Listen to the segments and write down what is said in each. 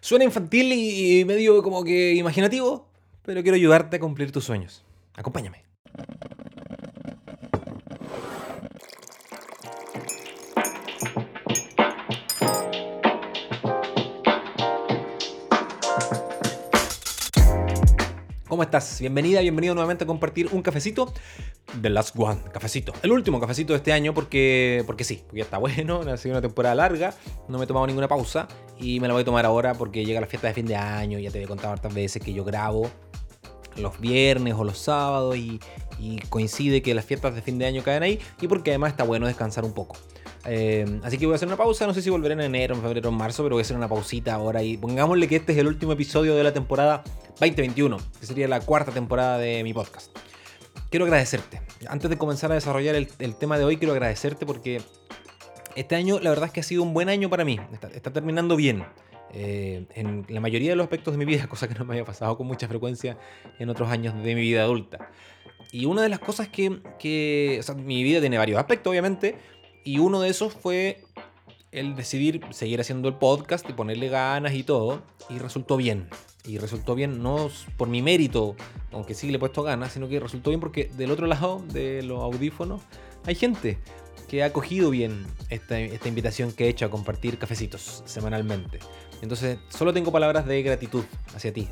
Suena infantil y medio como que imaginativo, pero quiero ayudarte a cumplir tus sueños. Acompáñame. ¿Cómo estás? Bienvenida, bienvenido nuevamente a compartir un cafecito. The Last One, cafecito. El último cafecito de este año porque, porque sí, porque ya está bueno, ha sido una temporada larga, no me he tomado ninguna pausa y me la voy a tomar ahora porque llega la fiesta de fin de año, ya te he contado hartas veces que yo grabo los viernes o los sábados y, coincide que las fiestas de fin de año caen ahí y porque además está bueno descansar un poco. Eh, así que voy a hacer una pausa, no sé si volveré en enero, en febrero, en marzo, pero voy a hacer una pausita ahora y pongámosle que este es el último episodio de la temporada 2021, que sería la cuarta temporada de mi podcast. Quiero agradecerte. Antes de comenzar a desarrollar el, tema de hoy, quiero agradecerte porque este año la verdad es que ha sido un buen año para mí. está terminando bien. Eh, en la mayoría de los aspectos de mi vida, cosa que no me había pasado con mucha frecuencia en otros años de mi vida adulta. Y una de las cosas que, que o sea, mi vida tiene varios aspectos, obviamente, y uno de esos fue el decidir seguir haciendo el podcast y ponerle ganas y todo, y resultó bien. Y resultó bien no por mi mérito, aunque sí le he puesto ganas, sino que resultó bien porque del otro lado de los audífonos hay gente que ha acogido bien esta, esta invitación que he hecho a compartir cafecitos semanalmente. Entonces, solo tengo palabras de gratitud hacia ti.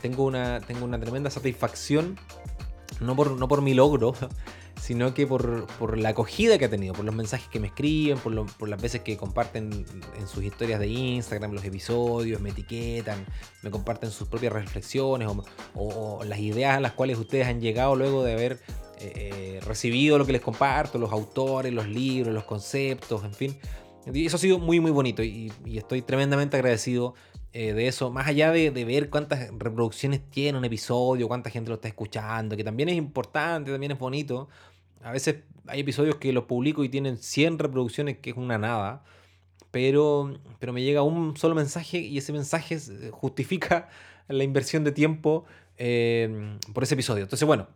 tengo, una, tengo una tremenda satisfacción, no por, no por mi logro, sino que por, la acogida que ha tenido, por los mensajes que me escriben, por, las veces que comparten en sus historias de Instagram los episodios, me etiquetan, me comparten sus propias reflexiones o, las ideas a las cuales ustedes han llegado luego de haber eh, eh, recibido lo que les comparto, los autores, los libros, los conceptos, en fin. Eso ha sido muy, muy bonito y, estoy tremendamente agradecido eh, de eso. Más allá de, ver cuántas reproducciones tiene un episodio, cuánta gente lo está escuchando, que también es importante, también es bonito. A veces hay episodios que los publico y tienen 100 reproducciones, que es una nada. Pero, pero me llega un solo mensaje y ese mensaje justifica la inversión de tiempo eh, por ese episodio. Entonces, bueno,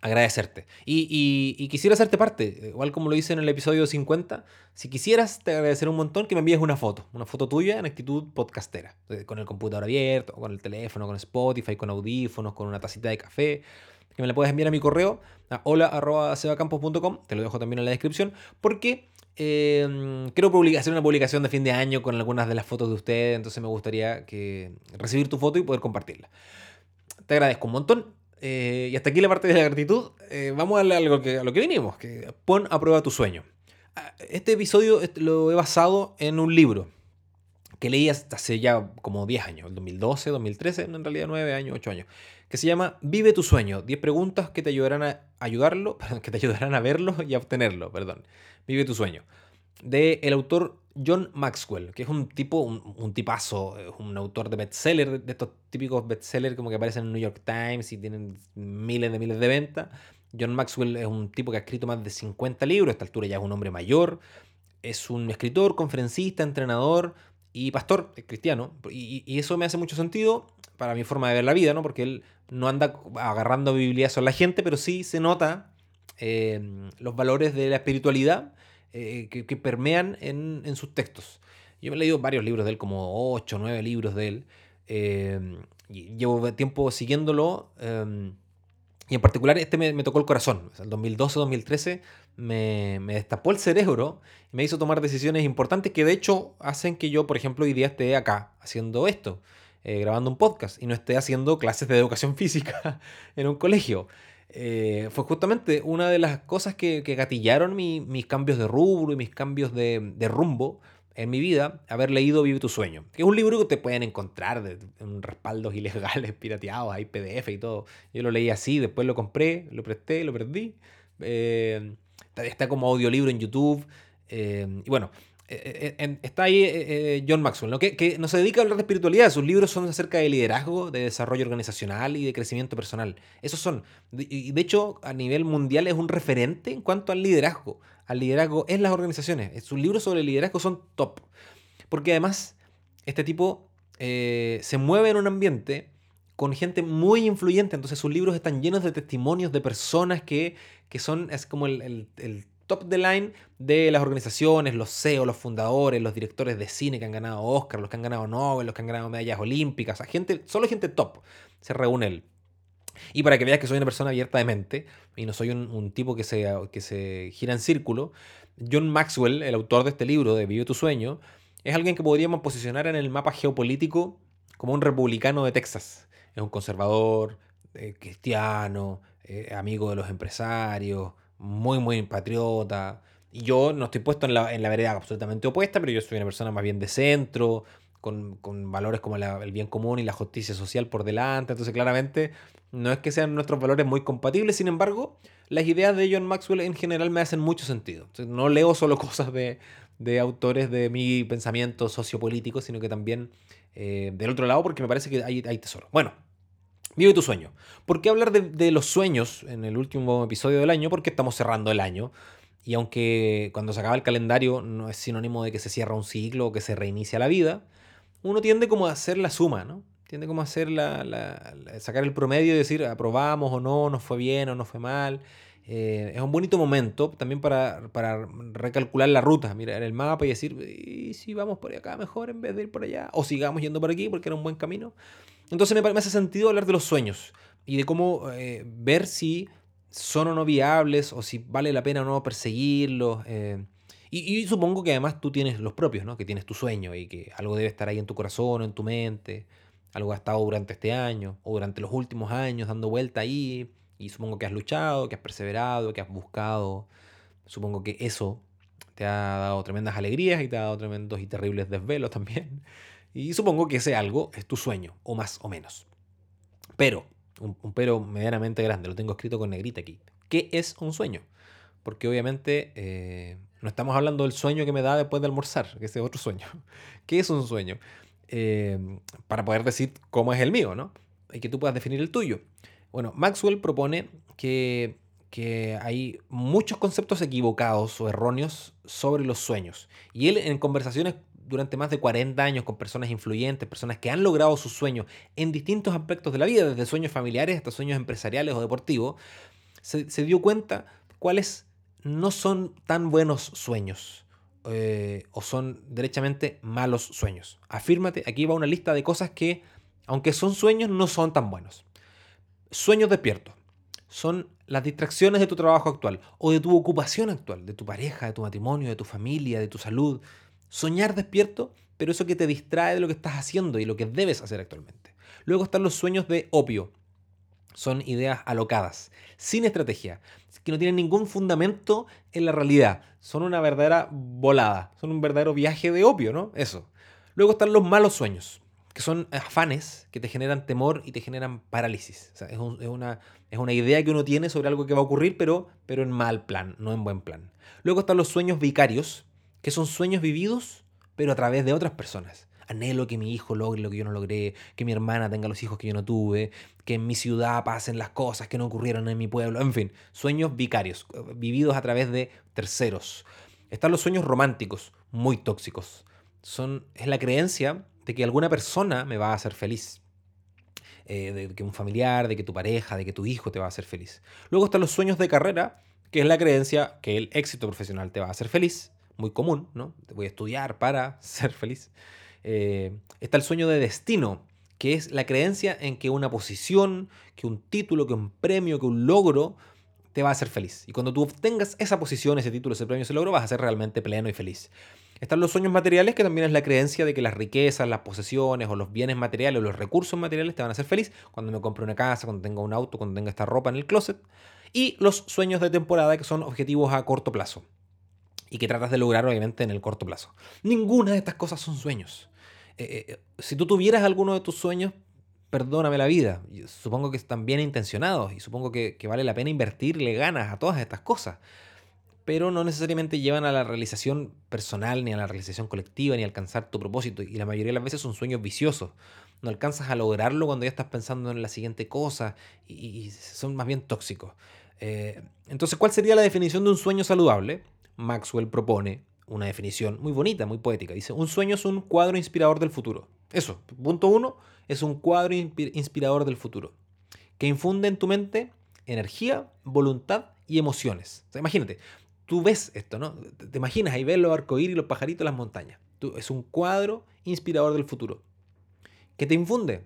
agradecerte. Y, quisiera hacerte parte, igual como lo hice en el episodio 50, si quisieras te agradecer un montón que me envíes una foto, una foto tuya en actitud podcastera, eh, con el computador abierto, con el teléfono, con Spotify, con audífonos, con una tacita de café, que me la puedes enviar a mi correo, a hola.sebacampos.com, te lo dejo también en la descripción, porque quiero hacer una publicación de fin de año con algunas de las fotos de ustedes, entonces me gustaría que recibir tu foto y poder compartirla. Te agradezco un montón eh, y hasta aquí la parte de la gratitud. Eh, vamos a algo que, a lo que vinimos, que pon a prueba tu sueño. Ah, este episodio lo he basado en un libro que leí hace ya como 10 años, 2012, 2013, en realidad 9 años, 8 años, que se llama Vive tu sueño, 10 preguntas que te ayudarán a ayudarlo, que te ayudarán a verlo y a obtenerlo, perdón. Vive tu sueño. De el autor John Maxwell, que es un tipo, un, tipazo, un autor de bestseller, de estos típicos bestsellers como que aparecen en el New York Times y tienen miles de miles de ventas. John Maxwell es un tipo que ha escrito más de 50 libros, a esta altura ya es un hombre mayor. Es un escritor, conferencista, entrenador y pastor cristiano. Y, eso me hace mucho sentido para mi forma de ver la vida, ¿no? Porque él no anda agarrando Biblia a la gente, pero sí se nota eh, los valores de la espiritualidad eh, que, permean en, sus textos. Yo me he leído varios libros de él, como 8 o 9 libros de él. Eh, y llevo tiempo siguiéndolo. Eh, y en particular este me, tocó el corazón. el 2012-2013 me, me, destapó el cerebro y me hizo tomar decisiones importantes que de hecho hacen que yo, por ejemplo, hoy día esté acá haciendo esto, grabando un podcast y no esté haciendo clases de educación física en un colegio. Eh, fue justamente una de las cosas que, gatillaron mis cambios de rubro y mis cambios de, rumbo en mi vida, haber leído Vive tu sueño, que es un libro que te pueden encontrar de, en respaldos ilegales, pirateados, hay PDF y todo. Yo lo leí así, después lo compré, lo presté, lo perdí. Eh, está como audiolibro en YouTube. Eh, y bueno, eh, eh, está ahí John Maxwell, ¿no? Que, no se dedica a hablar de espiritualidad. Sus libros son acerca de liderazgo, de desarrollo organizacional y de crecimiento personal. Esos son. Y de hecho, a nivel mundial es un referente en cuanto al liderazgo. Al liderazgo en las organizaciones. Sus libros sobre liderazgo son top. Porque además, este tipo se mueve en un ambiente con gente muy influyente. Entonces sus libros están llenos de testimonios de personas que, que son, es como el top de line de las organizaciones, los CEO, los fundadores, los directores de cine que han ganado Oscar, los que han ganado Nobel, los que han ganado medallas olímpicas, gente, solo gente top se reúne él. Y para que veas que soy una persona abierta de mente y no soy un, tipo que se, que se gira en círculo, John Maxwell, el autor de este libro, de Vive tu sueño, es alguien que podríamos posicionar en el mapa geopolítico como un republicano de Texas. Es un conservador, eh, cristiano, eh, amigo de los empresarios, muy, muy patriota. Y yo no estoy puesto en la, en la vereda absolutamente opuesta, pero yo soy una persona más bien de centro, con, valores como el bien común y la justicia social por delante. Entonces, claramente, no es que sean nuestros valores muy compatibles, sin embargo, las ideas de John Maxwell en general me hacen mucho sentido. no leo solo cosas de, autores de mi pensamiento sociopolítico, sino que también eh, del otro lado, porque me parece que hay, hay tesoro. Bueno, vive tu sueño. ¿Por qué hablar de, los sueños en el último episodio del año? Porque estamos cerrando el año. Y aunque cuando se acaba el calendario no es sinónimo de que se cierra un ciclo o que se reinicia la vida, uno tiende como a hacer la suma, ¿no? Tiende como a hacer la, sacar el promedio y decir aprobamos o no, nos fue bien o no fue mal. Eh, es un bonito momento también para, recalcular la ruta, mirar el mapa y decir, ¿y si vamos por acá mejor en vez de ir por allá? O sigamos yendo por aquí porque era un buen camino. Entonces me, me hace sentido hablar de los sueños y de cómo eh, ver si son o no viables o si vale la pena o no perseguirlos. Eh, y, supongo que además tú tienes los propios, ¿no? Que tienes tu sueño y que algo debe estar ahí en tu corazón o en tu mente. Algo ha estado durante este año o durante los últimos años dando vuelta ahí. Y supongo que has luchado, que has perseverado, que has buscado. Supongo que eso te ha dado tremendas alegrías y te ha dado tremendos y terribles desvelos también. Y supongo que ese algo es tu sueño, o más o menos. Pero, un, pero medianamente grande, lo tengo escrito con negrita aquí. ¿Qué es un sueño? Porque obviamente eh, no estamos hablando del sueño que me da después de almorzar, que es otro sueño. ¿Qué es un sueño? Eh, para poder decir cómo es el mío, ¿no? Y que tú puedas definir el tuyo. Bueno, Maxwell propone que, que hay muchos conceptos equivocados o erróneos sobre los sueños. Y él en conversaciones durante más de 40 años con personas influyentes, personas que han logrado sus sueños en distintos aspectos de la vida, desde sueños familiares hasta sueños empresariales o deportivos, se, dio cuenta cuáles no son tan buenos sueños. Eh, o son derechamente malos sueños. Afírmate, aquí va una lista de cosas que, aunque son sueños, no son tan buenos. Sueños despiertos. Son las distracciones de tu trabajo actual o de tu ocupación actual, de tu pareja, de tu matrimonio, de tu familia, de tu salud. Soñar despierto, pero eso que te distrae de lo que estás haciendo y lo que debes hacer actualmente. Luego están los sueños de opio, son ideas alocadas, sin estrategia, que no tienen ningún fundamento en la realidad. Son una verdadera volada, son un verdadero viaje de opio, ¿no? Eso. Luego están los malos sueños, que son afanes que te generan temor y te generan parálisis. es, una, es, una, idea que uno tiene sobre algo que va a ocurrir, pero, pero en mal plan, no en buen plan. Luego están los sueños vicarios, que son sueños vividos, pero a través de otras personas anhelo que mi hijo logre lo que yo no logré, que mi hermana tenga los hijos que yo no tuve, que en mi ciudad pasen las cosas que no ocurrieron en mi pueblo, en fin, sueños vicarios, vividos a través de terceros. Están los sueños románticos, muy tóxicos. Son, es la creencia de que alguna persona me va a hacer feliz. Eh, de que un familiar, de que tu pareja, de que tu hijo te va a hacer feliz. Luego están los sueños de carrera, que es la creencia que el éxito profesional te va a hacer feliz, muy común, ¿no? Te voy a estudiar para ser feliz. Eh, está el sueño de destino, que es la creencia en que una posición, que un título, que un premio, que un logro te va a hacer feliz. Y cuando tú obtengas esa posición, ese título, ese premio, ese logro, vas a ser realmente pleno y feliz. Están los sueños materiales, que también es la creencia de que las riquezas, las posesiones o los bienes materiales o los recursos materiales te van a hacer feliz cuando me compre una casa, cuando tenga un auto, cuando tenga esta ropa en el closet. Y los sueños de temporada, que son objetivos a corto plazo y que tratas de lograr obviamente en el corto plazo. Ninguna de estas cosas son sueños. Eh, eh, si tú tuvieras alguno de tus sueños, perdóname la vida. Supongo que están bien intencionados y supongo que, vale la pena invertirle ganas a todas estas cosas. Pero no necesariamente llevan a la realización personal, ni a la realización colectiva, ni a alcanzar tu propósito. Y la mayoría de las veces son sueños viciosos. No alcanzas a lograrlo cuando ya estás pensando en la siguiente cosa y, son más bien tóxicos. Eh, entonces, ¿cuál sería la definición de un sueño saludable? Maxwell propone una definición muy bonita, muy poética. Dice, un sueño es un cuadro inspirador del futuro. Eso, punto uno, es un cuadro inspirador del futuro, que infunde en tu mente energía, voluntad y emociones. imagínate, tú ves esto, ¿no? Te imaginas ahí ves los arcoíris, los pajaritos, las montañas. Tú, es un cuadro inspirador del futuro que te infunde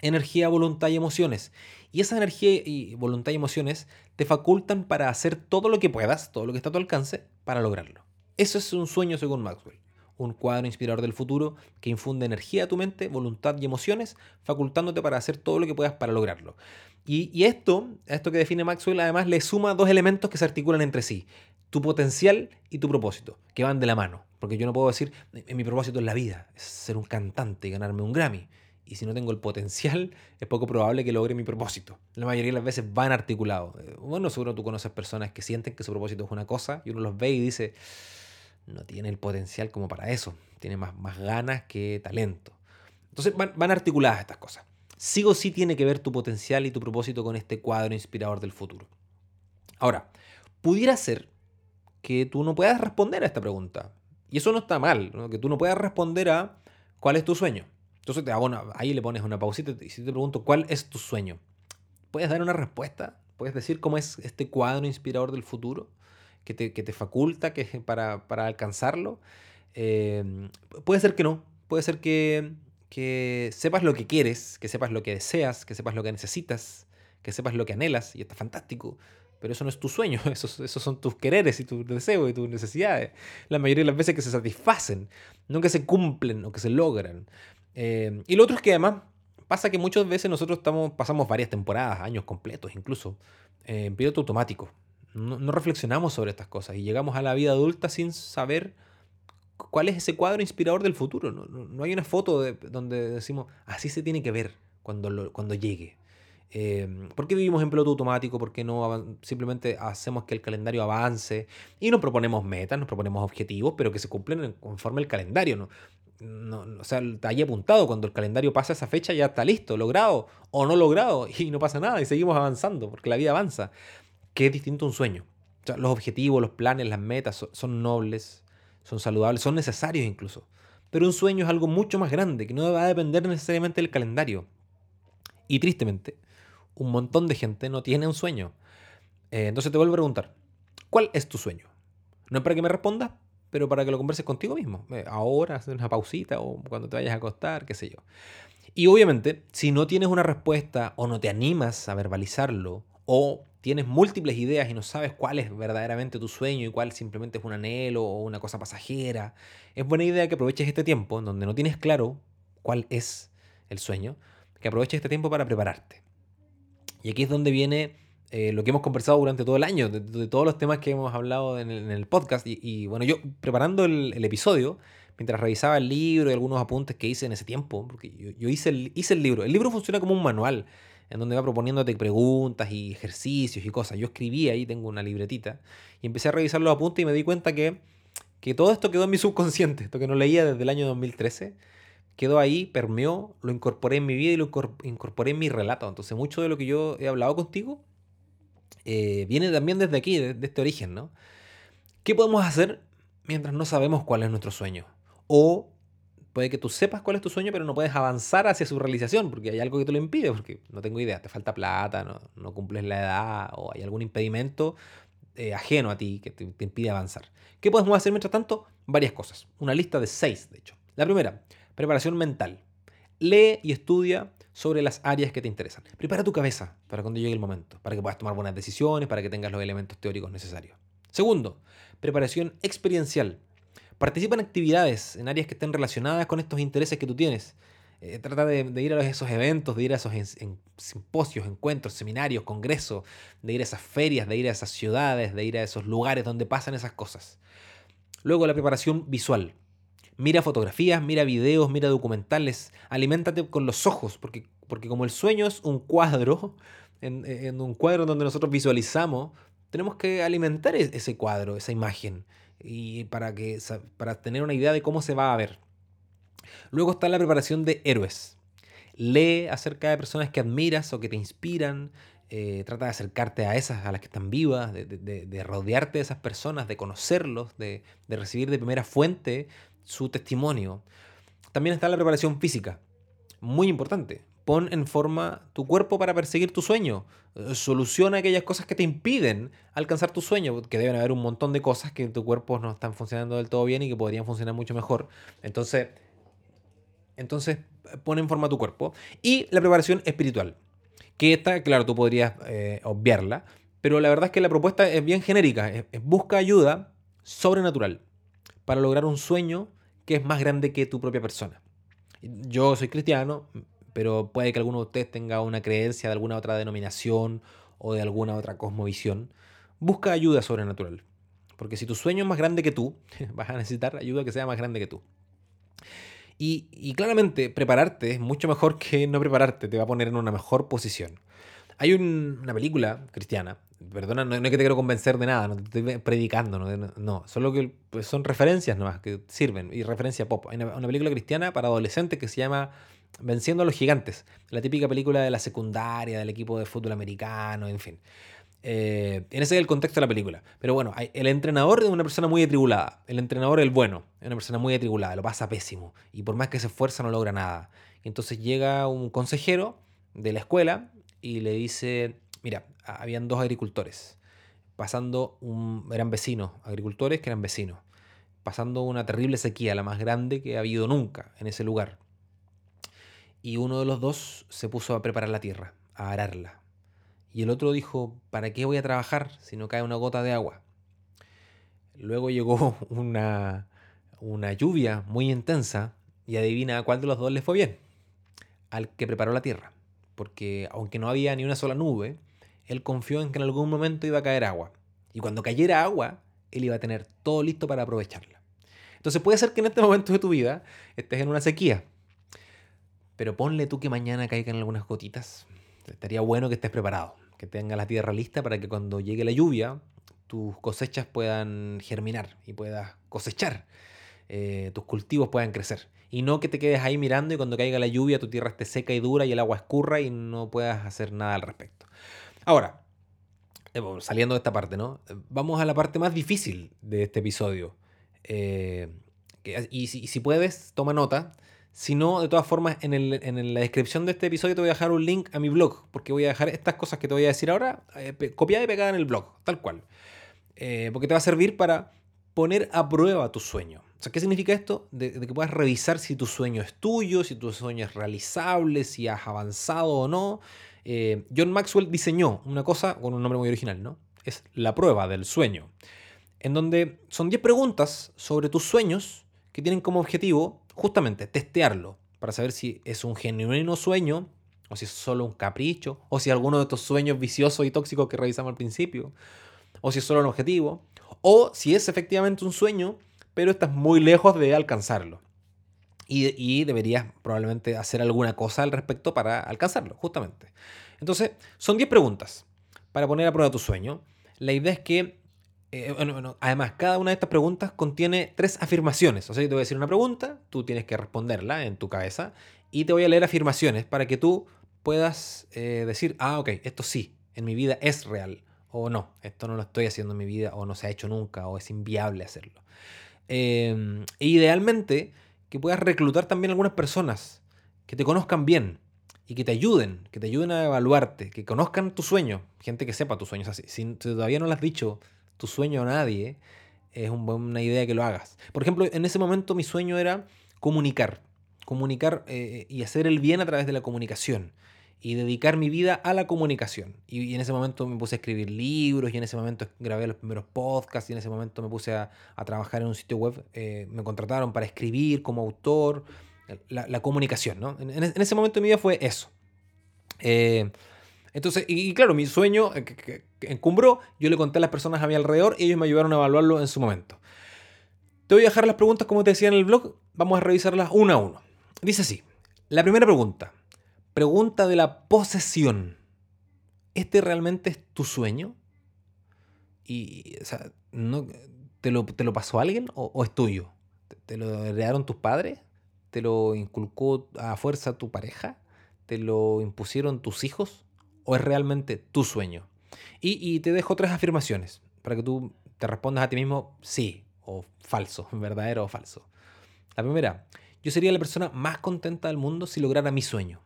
energía, voluntad y emociones. Y esa energía y voluntad y emociones te facultan para hacer todo lo que puedas, todo lo que está a tu alcance, para lograrlo. Eso es un sueño según Maxwell. Un cuadro inspirador del futuro que infunde energía a tu mente, voluntad y emociones, facultándote para hacer todo lo que puedas para lograrlo. Y, esto, esto que define Maxwell, además le suma dos elementos que se articulan entre sí. Tu potencial y tu propósito, que van de la mano. Porque yo no puedo decir, mi propósito en la vida es ser un cantante y ganarme un Grammy y si no tengo el potencial, es poco probable que logre mi propósito. La mayoría de las veces van articulados. Eh, bueno, seguro tú conoces personas que sienten que su propósito es una cosa y uno los ve y dice, no tiene el potencial como para eso, tiene más, más ganas que talento. Entonces van, van articuladas estas cosas. Sí o sí tiene que ver tu potencial y tu propósito con este cuadro inspirador del futuro. Ahora, pudiera ser que tú no puedas responder a esta pregunta. Y eso no está mal, que tú no puedas responder a cuál es tu sueño. Entonces te hago ahí le pones una pausita y si te pregunto, ¿cuál es tu sueño? ¿Puedes dar una respuesta? ¿Puedes decir cómo es este cuadro inspirador del futuro que te, que te faculta que, para, para alcanzarlo? Eh, puede ser que no. Puede ser que, que sepas lo que quieres, que sepas lo que deseas, que sepas lo que necesitas, que sepas lo que anhelas y está fantástico. Pero eso no es tu sueño, esos, esos son tus quereres y tus deseos y tus necesidades. La mayoría de las veces que se satisfacen, no que se cumplen o que se logran. Eh, y lo otro es que además pasa que muchas veces nosotros estamos, pasamos varias temporadas, años completos incluso, en piloto automático. No, reflexionamos sobre estas cosas y llegamos a la vida adulta sin saber cuál es ese cuadro inspirador del futuro. No, hay una foto de, donde decimos, así se tiene que ver cuando, cuando llegue. Eh, ¿Por qué vivimos en piloto automático? ¿Por qué no simplemente hacemos que el calendario avance? Y nos proponemos metas, nos proponemos objetivos, pero que se cumplen conforme el calendario. ¿no? no, o sea, está ahí apuntado, cuando el calendario pasa esa fecha ya está listo, logrado o no logrado, y no pasa nada, y seguimos avanzando, porque la vida avanza, que es distinto a un sueño. O sea, los objetivos, los planes, las metas son, nobles, son saludables, son necesarios incluso. Pero un sueño es algo mucho más grande, que no va a depender necesariamente del calendario. Y tristemente, un montón de gente no tiene un sueño. Eh, entonces te vuelvo a preguntar, ¿cuál es tu sueño? No es para que me respondas, pero para que lo converses contigo mismo. Eh, ahora, hacer una pausita o cuando te vayas a acostar, qué sé yo. Y obviamente, si no tienes una respuesta o no te animas a verbalizarlo o tienes múltiples ideas y no sabes cuál es verdaderamente tu sueño y cuál simplemente es un anhelo o una cosa pasajera, es buena idea que aproveches este tiempo donde no tienes claro cuál es el sueño, que aproveches este tiempo para prepararte. Y aquí es donde viene eh, lo que hemos conversado durante todo el año, de, todos los temas que hemos hablado en el, podcast. Y, bueno, yo preparando el, episodio, mientras revisaba el libro y algunos apuntes que hice en ese tiempo, porque yo, hice, el, hice el libro. El libro funciona como un manual, en donde va proponiéndote preguntas y ejercicios y cosas. Yo escribí ahí, tengo una libretita, y empecé a revisar los apuntes y me di cuenta que, que todo esto quedó en mi subconsciente, esto que no leía desde el año 2013 quedó ahí, permeó, lo incorporé en mi vida y lo incorporé en mi relato. Entonces, mucho de lo que yo he hablado contigo eh, viene también desde aquí, de, este origen, ¿no? ¿Qué podemos hacer mientras no sabemos cuál es nuestro sueño? O puede que tú sepas cuál es tu sueño, pero no puedes avanzar hacia su realización porque hay algo que te lo impide, porque no tengo idea, te falta plata, no, no cumples la edad o hay algún impedimento eh, ajeno a ti que te, te impide avanzar. ¿Qué podemos hacer mientras tanto? Varias cosas. Una lista de seis, de hecho. La primera, preparación mental. Lee y estudia sobre las áreas que te interesan. Prepara tu cabeza para cuando llegue el momento, para que puedas tomar buenas decisiones, para que tengas los elementos teóricos necesarios. Segundo, preparación experiencial. Participa en actividades, en áreas que estén relacionadas con estos intereses que tú tienes. Eh, trata de, ir a esos eventos, de ir a esos simposios, encuentros, seminarios, congresos, de ir a esas ferias, de ir a esas ciudades, de ir a esos lugares donde pasan esas cosas. Luego la preparación visual. Mira fotografías, mira videos, mira documentales, aliméntate con los ojos, porque, porque como el sueño es un cuadro, en, un cuadro donde nosotros visualizamos, tenemos que alimentar e, ese cuadro, esa imagen, y para, que, para tener una idea de cómo se va a ver. Luego está la preparación de héroes. Lee acerca de personas que admiras o que te inspiran. Eh, trata de acercarte a esas, a las que están vivas, de, de rodearte de esas personas, de conocerlos, de, recibir de primera fuente su testimonio. También está la preparación física, muy importante, pon en forma tu cuerpo para perseguir tu sueño. Soluciona aquellas cosas que te impiden alcanzar tu sueño, que deben haber un montón de cosas que en tu cuerpo no están funcionando del todo bien y que podrían funcionar mucho mejor. Entonces, entonces pon en forma tu cuerpo. Y la preparación espiritual, que esta, claro, tú podrías eh, obviarla, pero la verdad es que la propuesta es bien genérica. busca ayuda sobrenatural para lograr un sueño que es más grande que tu propia persona. Yo soy cristiano, pero puede que alguno de ustedes tenga una creencia de alguna otra denominación o de alguna otra cosmovisión. Busca ayuda sobrenatural. Porque si tu sueño es más grande que tú, vas a necesitar ayuda que sea más grande que tú. Y, claramente prepararte es mucho mejor que no prepararte, te va a poner en una mejor posición. Hay una película cristiana, perdona, no, es que te quiero convencer de nada, no te estoy predicando, no, solo que pues, son referencias nomás que sirven y referencia pop. Hay una película cristiana para adolescentes que se llama Venciendo a los gigantes. La típica película de la secundaria, del equipo de fútbol americano, en fin. Eh, en ese es el contexto de la película. Pero bueno, el entrenador es una persona muy atribulada. El entrenador, el bueno, es una persona muy atribulada, lo pasa pésimo. Y por más que se esfuerza, no logra nada. entonces llega un consejero de la escuela y le dice: Mira, habían dos agricultores pasando un. eran vecinos, agricultores que eran vecinos, pasando una terrible sequía, la más grande que ha habido nunca en ese lugar y uno de los dos se puso a preparar la tierra, a ararla. Y el otro dijo, ¿para qué voy a trabajar si no cae una gota de agua? Luego llegó una, una lluvia muy intensa y adivina a cuál de los dos le fue bien. Al que preparó la tierra. Porque aunque no había ni una sola nube, él confió en que en algún momento iba a caer agua. Y cuando cayera agua, él iba a tener todo listo para aprovecharla. Entonces puede ser que en este momento de tu vida estés en una sequía, pero ponle tú que mañana caigan algunas gotitas. Estaría bueno que estés preparado, que tengas la tierra lista para que cuando llegue la lluvia tus cosechas puedan germinar y puedas cosechar, eh, tus cultivos puedan crecer. Y no que te quedes ahí mirando y cuando caiga la lluvia tu tierra esté seca y dura y el agua escurra y no puedas hacer nada al respecto. Ahora, eh, saliendo de esta parte, ¿no? Vamos a la parte más difícil de este episodio. Eh, y si puedes, toma nota si no, de todas formas, en, la descripción de este episodio te voy a dejar un link a mi blog, porque voy a dejar estas cosas que te voy a decir ahora eh, copiadas y pegadas en el blog, tal cual. Eh, porque te va a servir para poner a prueba tu sueño. ¿Qué significa esto? De, que puedas revisar si tu sueño es tuyo, si tu sueño es realizable, si has avanzado o no. Eh, John Maxwell diseñó una cosa con un nombre muy original, ¿no? Es la prueba del sueño. En donde son 10 preguntas sobre tus sueños que tienen como objetivo justamente testearlo para saber si es un genuino sueño o si es solo un capricho o si alguno de estos sueños viciosos y tóxicos que revisamos al principio o si es solo un objetivo o si es efectivamente un sueño pero estás muy lejos de alcanzarlo. Y, deberías probablemente hacer alguna cosa al respecto para alcanzarlo, justamente. Entonces, son 10 preguntas para poner a prueba tu sueño. La idea es que eh, además, cada una de estas preguntas contiene tres afirmaciones. O sea, yo te voy a decir una pregunta, tú tienes que responderla en tu cabeza y te voy a leer afirmaciones para que tú puedas eh, decir, ah, ok, esto sí, en mi vida es real. O no, esto no lo estoy haciendo en mi vida, o no se ha hecho nunca, o es inviable hacerlo. Em, e idealmente, que puedas reclutar también algunas personas que te conozcan bien y que te ayuden, que te ayuden a evaluarte, que conozcan tu sueño, gente que sepa tus sueños. Así, si todavía no lo has dicho, tu sueño a nadie, es una idea que lo hagas. Por ejemplo, en ese momento mi sueño era comunicar, comunicar eh, y hacer el bien a través de la comunicación y dedicar mi vida a la comunicación. Y, en ese momento me puse a escribir libros y en ese momento grabé los primeros podcasts y en ese momento me puse a, trabajar en un sitio web. Eh, me contrataron para escribir como autor, la, comunicación, ¿no? En, ese momento de mi vida fue eso. Eh, entonces, y, claro, mi sueño eh, encumbró, yo le conté a las personas a mi alrededor y ellos me ayudaron a evaluarlo en su momento. Te voy a dejar las preguntas como te decía en el blog, vamos a revisarlas una a uno. Dice así, la primera pregunta, pregunta de la posesión. ¿Este realmente es tu sueño? Y, o sea, ¿no, te, lo, ¿te lo pasó alguien o, es tuyo? ¿Te, lo heredaron tus padres? ¿Te lo inculcó a fuerza tu pareja? ¿Te lo impusieron tus hijos? o es realmente tu sueño? Y, te dejo tres afirmaciones para que tú te respondas a ti mismo sí o falso, verdadero o falso. La primera, yo sería la persona más contenta del mundo si lograra mi sueño.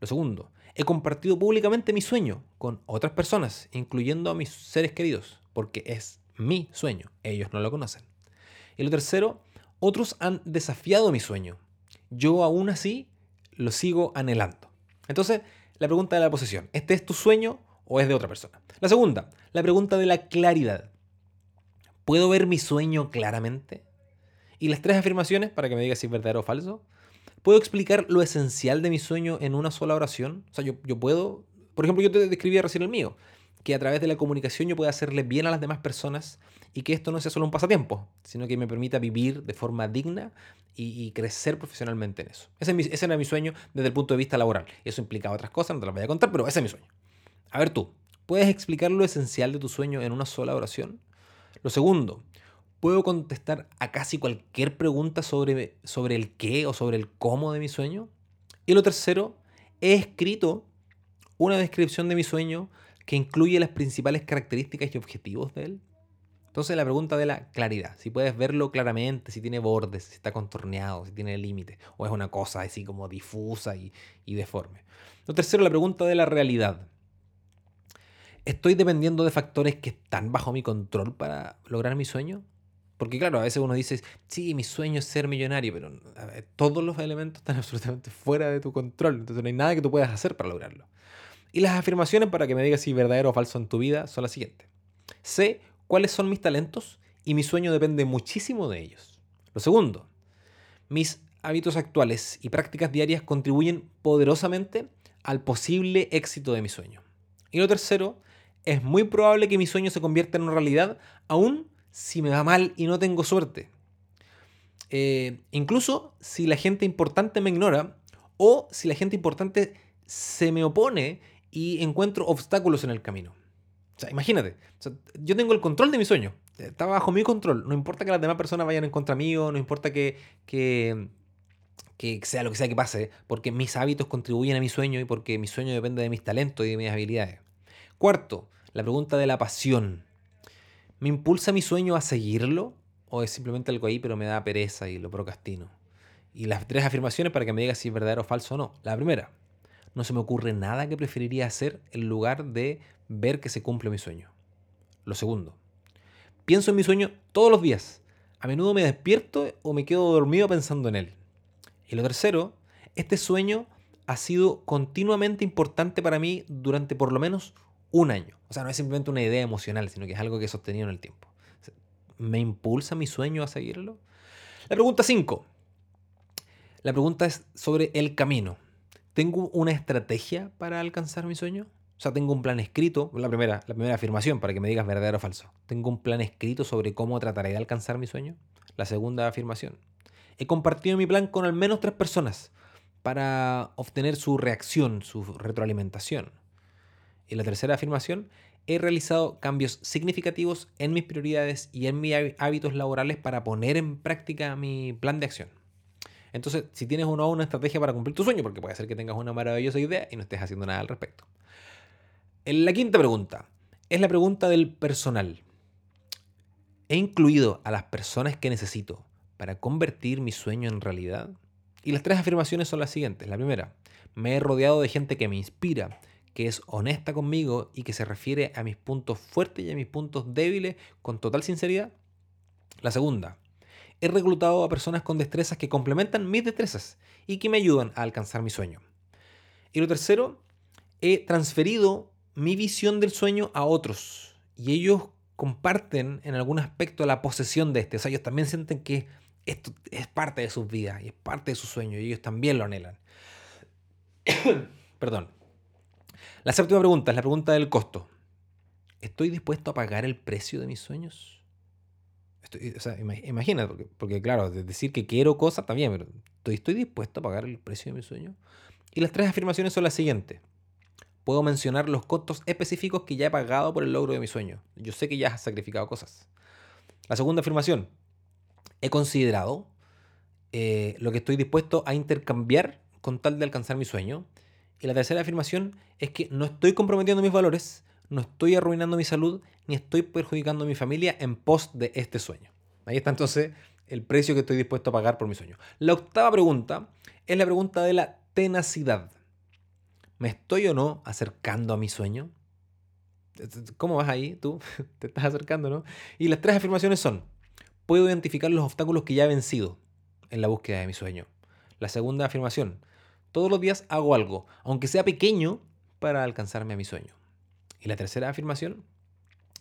Lo segundo, he compartido públicamente mi sueño con otras personas, incluyendo a mis seres queridos, porque es mi sueño, ellos no lo conocen. Y lo tercero, otros han desafiado mi sueño. Yo aún así lo sigo anhelando. Entonces, la pregunta de la posesión, ¿este es tu sueño o es de otra persona? La segunda, la pregunta de la claridad. ¿Puedo ver mi sueño claramente? Y las tres afirmaciones, para que me digas si es verdadero o falso. ¿Puedo explicar lo esencial de mi sueño en una sola oración? O sea, yo, yo puedo... Por ejemplo, yo te describía recién el mío, que a través de la comunicación yo pueda hacerle bien a las demás personas y que esto no sea solo un pasatiempo, sino que me permita vivir de forma digna y, crecer profesionalmente en eso. Ese, ese, era mi sueño desde el punto de vista laboral. Eso implicaba otras cosas, no te las voy a contar, pero ese es mi sueño. A ver tú, ¿puedes explicar lo esencial de tu sueño en una sola oración? Lo segundo, ¿puedo contestar a casi cualquier pregunta sobre, sobre el qué o sobre el cómo de mi sueño? Y lo tercero, he escrito una descripción de mi sueño que incluye las principales características y objetivos de él. Entonces la pregunta de la claridad, si puedes verlo claramente, si tiene bordes, si está contorneado, si tiene límites, o es una cosa así como difusa y, deforme. Lo tercero, la pregunta de la realidad. ¿Estoy dependiendo de factores que están bajo mi control para lograr mi sueño? Porque claro, a veces uno dice, sí, mi sueño es ser millonario, pero todos los elementos están absolutamente fuera de tu control, entonces no hay nada que tú puedas hacer para lograrlo. Y las afirmaciones para que me digas si verdadero o falso en tu vida son las siguientes. Sé cuáles son mis talentos y mi sueño depende muchísimo de ellos. Lo segundo, mis hábitos actuales y prácticas diarias contribuyen poderosamente al posible éxito de mi sueño. Y lo tercero, es muy probable que mi sueño se convierta en una realidad aún si me va mal y no tengo suerte. Eh, incluso si la gente importante me ignora o si la gente importante se me opone y encuentro obstáculos en el camino. Imagínate, yo tengo el control de mi sueño, está bajo mi control, no importa que las demás personas vayan en contra mío, no importa que, que, que sea lo que sea que pase, porque mis hábitos contribuyen a mi sueño y porque mi sueño depende de mis talentos y de mis habilidades. Cuarto, la pregunta de la pasión. ¿Me impulsa mi sueño a seguirlo? ¿O es simplemente algo ahí pero me da pereza y lo procrastino? Y las tres afirmaciones para que me digas si es verdadero o falso o no. La primera, no se me ocurre nada que preferiría hacer en lugar de ver que se cumple mi sueño. Lo segundo, pienso en mi sueño todos los días. A menudo me despierto o me quedo dormido pensando en él. Y lo tercero, este sueño ha sido continuamente importante para mí durante por lo menos un año. O sea, no es simplemente una idea emocional, sino que es algo que he sostenido en el tiempo. ¿Me impulsa mi sueño a seguirlo? La pregunta 5. La pregunta es sobre el camino. ¿Tengo una estrategia para alcanzar mi sueño? O sea, tengo un plan escrito, la primera, la primera afirmación para que me digas verdadero o falso. ¿Tengo un plan escrito sobre cómo trataré de alcanzar mi sueño? La segunda afirmación. He compartido mi plan con al menos tres personas para obtener su reacción, su retroalimentación. Y la tercera afirmación, he realizado cambios significativos en mis prioridades y en mis hábitos laborales para poner en práctica mi plan de acción. Entonces, si tienes o una estrategia para cumplir tu sueño, porque puede ser que tengas una maravillosa idea y no estés haciendo nada al respecto. La quinta pregunta es la pregunta del personal. ¿He incluido a las personas que necesito para convertir mi sueño en realidad? Y las tres afirmaciones son las siguientes. La primera, me he rodeado de gente que me inspira, que es honesta conmigo y que se refiere a mis puntos fuertes y a mis puntos débiles con total sinceridad. La segunda, he reclutado a personas con destrezas que complementan mis destrezas y que me ayudan a alcanzar mi sueño. Y lo tercero, he transferido mi visión del sueño a otros y ellos comparten en algún aspecto la posesión de este. O sea, ellos también sienten que esto es parte de sus vidas y es parte de su sueño y ellos también lo anhelan. Perdón. La séptima pregunta es la pregunta del costo. ¿Estoy dispuesto a pagar el precio de mis sueños? sea, imagina, porque, claro, decir que quiero cosas también, pero estoy, estoy dispuesto a pagar el precio de mi sueño. Y las tres afirmaciones son las siguientes. Puedo mencionar los costos específicos que ya he pagado por el logro de mi sueño. Yo sé que ya has sacrificado cosas. La segunda afirmación. He considerado eh, lo que estoy dispuesto a intercambiar con tal de alcanzar mi sueño. Y la tercera afirmación es que no estoy comprometiendo mis valores, no estoy arruinando mi salud ni estoy perjudicando a mi familia en pos de este sueño. Ahí está entonces el precio que estoy dispuesto a pagar por mi sueño. La octava pregunta es la pregunta de la tenacidad. ¿Me estoy o no acercando a mi sueño? ¿Cómo vas ahí? Tú te estás acercando, ¿no? Y las tres afirmaciones son, puedo identificar los obstáculos que ya he vencido en la búsqueda de mi sueño. La segunda afirmación, todos los días hago algo, aunque sea pequeño, para alcanzarme a mi sueño. Y la tercera afirmación,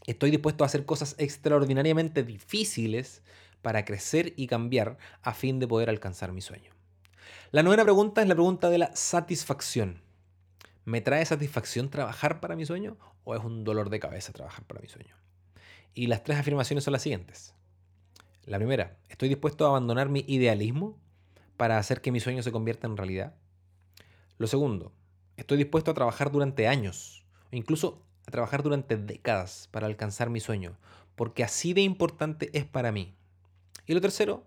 estoy dispuesto a hacer cosas extraordinariamente difíciles para crecer y cambiar a fin de poder alcanzar mi sueño. La novena pregunta es la pregunta de la satisfacción. ¿Me trae satisfacción trabajar para mi sueño o es un dolor de cabeza trabajar para mi sueño? Y las tres afirmaciones son las siguientes. La primera, ¿estoy dispuesto a abandonar mi idealismo para hacer que mi sueño se convierta en realidad? Lo segundo, estoy dispuesto a trabajar durante años, o incluso a trabajar durante décadas para alcanzar mi sueño, porque así de importante es para mí. Y lo tercero,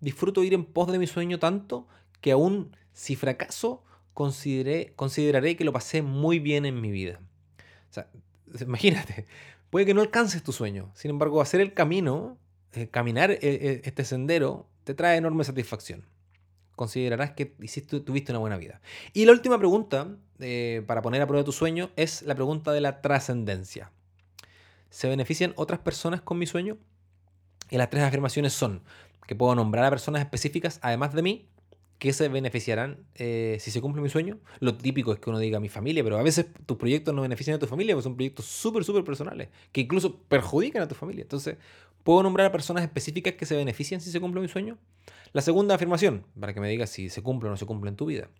disfruto ir en pos de mi sueño tanto que aún si fracaso, consideraré que lo pasé muy bien en mi vida. O sea, imagínate, puede que no alcances tu sueño, sin embargo, hacer el camino, eh, caminar eh, eh, este sendero, te trae enorme satisfacción. Considerarás que hiciste, tuviste una buena vida. Y la última pregunta, para poner a prueba tu sueño, es la pregunta de la trascendencia. ¿Se benefician otras personas con mi sueño? Y las tres afirmaciones son que puedo nombrar a personas específicas además de mí, que se beneficiarán eh, si se cumple mi sueño. Lo típico es que uno diga mi familia, pero a veces tus proyectos no benefician a tu familia, porque son proyectos súper, súper personales, que incluso perjudican a tu familia. Entonces, ¿puedo nombrar a personas específicas que se benefician si se cumple mi sueño? La segunda afirmación, para que me digas si se cumple o no se cumple en tu vida.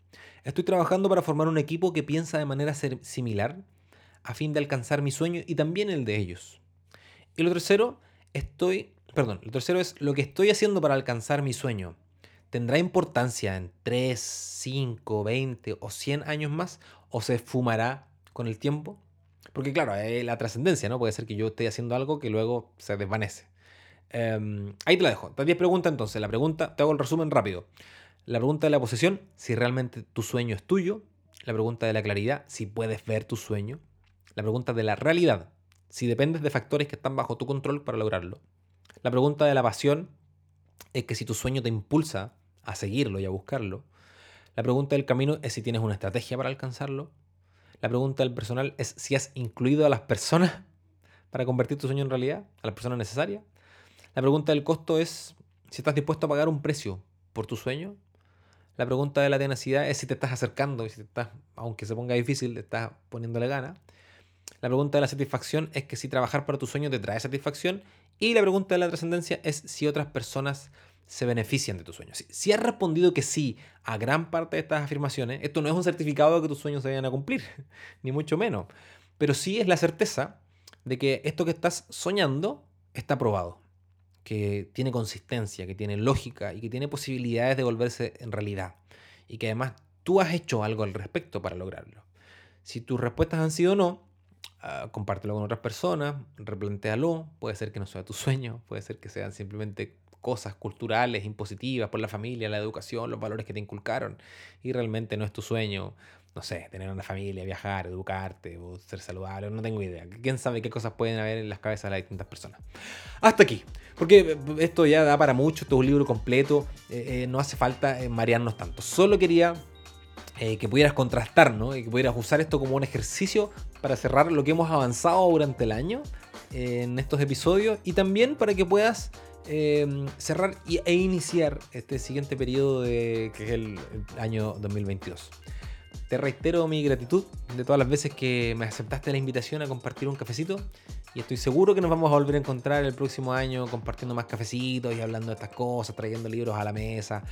Estoy trabajando para formar un equipo que piensa de manera similar a fin de alcanzar mi sueño y también el de ellos. Y lo tercero, estoy, perdón, lo tercero es lo que estoy haciendo para alcanzar mi sueño ¿Tendrá importancia en 3, 5, 20 o 100 años más? ¿O se fumará con el tiempo? Porque claro, la trascendencia, ¿no? Puede ser que yo esté haciendo algo que luego se desvanece. Em, ahí te la dejo. Te 10 preguntas entonces. La pregunta, te hago el resumen rápido. La pregunta de la posesión, si realmente tu sueño es tuyo. La pregunta de la claridad, si puedes ver tu sueño. La pregunta de la realidad, si dependes de factores que están bajo tu control para lograrlo. La pregunta de la pasión es que si tu sueño te impulsa a seguirlo y a buscarlo. La pregunta del camino es si tienes una estrategia para alcanzarlo. La pregunta del personal es si has incluido a las personas para convertir tu sueño en realidad, a las personas necesarias. La pregunta del costo es si estás dispuesto a pagar un precio por tu sueño. La pregunta de la tenacidad es si te estás acercando y si te estás, aunque se ponga difícil, te estás poniéndole gana. La pregunta de la satisfacción es que si trabajar para tu sueño te trae satisfacción. Y la pregunta de la trascendencia es si otras personas se benefician de tus sueños. Si, has respondido que sí a gran parte de estas afirmaciones, esto no es un certificado de que tus sueños se vayan a cumplir, ni mucho menos. Pero sí es la certeza de que esto que estás soñando está probado, que tiene consistencia, que tiene lógica y que tiene posibilidades de volverse en realidad. Y que además tú has hecho algo al respecto para lograrlo. Si tus respuestas han sido no, uh, compártelo con otras personas, replantéalo, puede ser que no sea tu sueño, puede ser que sean simplemente cosas culturales, impositivas por la familia, la educación, los valores que te inculcaron. Y realmente no es tu sueño, no sé, tener una familia, viajar, educarte o ser saludable, no tengo idea. ¿Quién sabe qué cosas pueden haber en las cabezas de las distintas personas? Hasta aquí, porque esto ya da para mucho, esto es un libro completo, eh, eh, no hace falta eh, marearnos tanto. Solo quería que pudieras contrastar, ¿no? Y que pudieras usar esto como un ejercicio para cerrar lo que hemos avanzado durante el año en estos episodios y también para que puedas cerrar e iniciar este siguiente periodo de, que es el, año 2022. Te reitero mi gratitud de todas las veces que me aceptaste la invitación a compartir un cafecito y estoy seguro que nos vamos a volver a encontrar el próximo año compartiendo más cafecitos y hablando de estas cosas, trayendo libros a la mesa.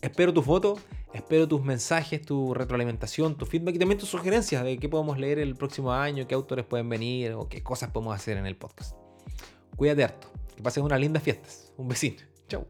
Espero tu foto, espero tus mensajes, tu retroalimentación, tu feedback y también tus sugerencias de qué podemos leer el próximo año, qué autores pueden venir o qué cosas podemos hacer en el podcast. Cuídate harto. Que pases unas lindas fiestas. Un besito. Chau.